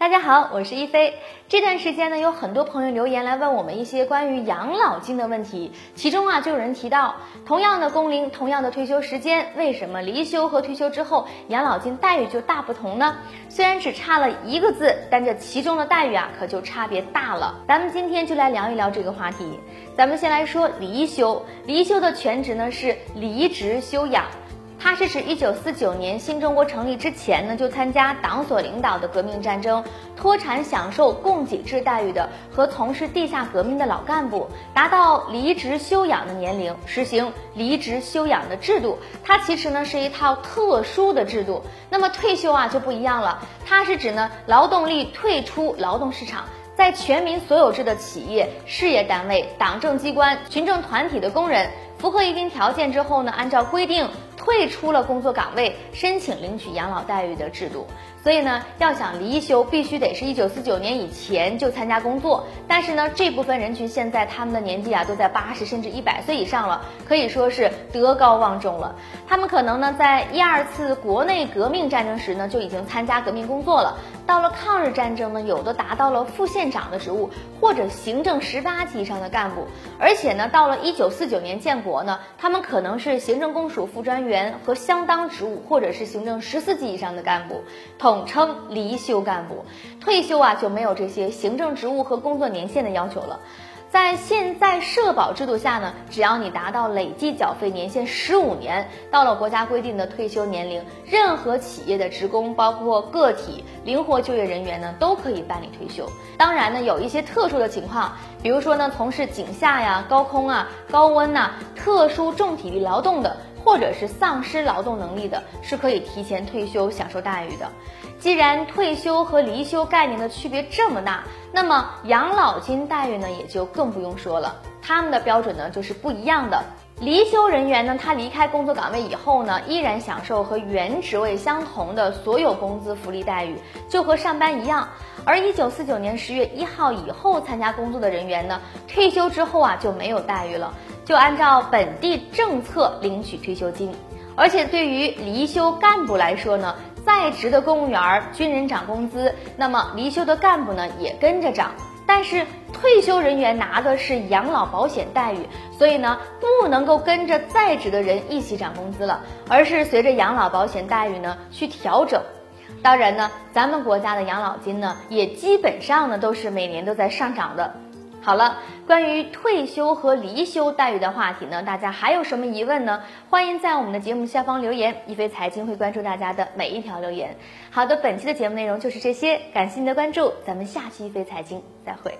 大家好，我是一菲。这段时间呢，有很多朋友留言来问我们一些关于养老金的问题，其中啊，就有人提到，同样的工龄，同样的退休时间，为什么离休和退休之后养老金待遇就大不同呢？虽然只差了一个字，但这其中的待遇啊，可就差别大了。咱们今天就来聊一聊这个话题。咱们先来说离休，离休的全职呢是离职休养。它是指一九四九年新中国成立之前呢，就参加党所领导的革命战争，脱产享受供给制待遇的和从事地下革命的老干部，达到离职休养的年龄，实行离职休养的制度。它其实呢是一套特殊的制度。那么退休啊就不一样了，它是指呢劳动力退出劳动市场，在全民所有制的企业、事业单位、党政机关、群众团体的工人，符合一定条件之后呢，按照规定。退出了工作岗位，申请领取养老待遇的制度。所以呢，要想离休，必须得是一九四九年以前就参加工作。但是呢，这部分人群现在他们的年纪啊，都在八十甚至一百岁以上了，可以说是德高望重了。他们可能呢，在一二次国内革命战争时呢，就已经参加革命工作了。到了抗日战争呢，有的达到了副县长的职务，或者行政十八级以上的干部。而且呢，到了一九四九年建国呢，他们可能是行政公署副专员和相当职务，或者是行政十四级以上的干部，统称离休干部。退休啊，就没有这些行政职务和工作年限的要求了。在现在社保制度下呢，只要你达到累计缴费年限十五年，到了国家规定的退休年龄，任何企业的职工，包括个体、灵活就业人员呢，都可以办理退休。当然呢，有一些特殊的情况，比如说呢，从事井下呀、高空啊、高温呐、特殊重体力劳动的，或者是丧失劳动能力的，是可以提前退休享受待遇的。既然退休和离休概念的区别这么大，那么养老金待遇呢也就更不用说了。他们的标准呢就是不一样的。离休人员呢，他离开工作岗位以后呢，依然享受和原职位相同的所有工资福利待遇，就和上班一样。而一九四九年十月一号以后参加工作的人员呢，退休之后啊就没有待遇了，就按照本地政策领取退休金。而且对于离休干部来说呢。在职的公务员、军人涨工资，那么离休的干部呢也跟着涨。但是退休人员拿的是养老保险待遇，所以呢不能够跟着在职的人一起涨工资了，而是随着养老保险待遇呢去调整。当然呢，咱们国家的养老金呢也基本上呢都是每年都在上涨的。好了，关于退休和离休待遇的话题呢，大家还有什么疑问呢？欢迎在我们的节目下方留言，一飞财经会关注大家的每一条留言。好的，本期的节目内容就是这些，感谢您的关注，咱们下期一飞财经再会。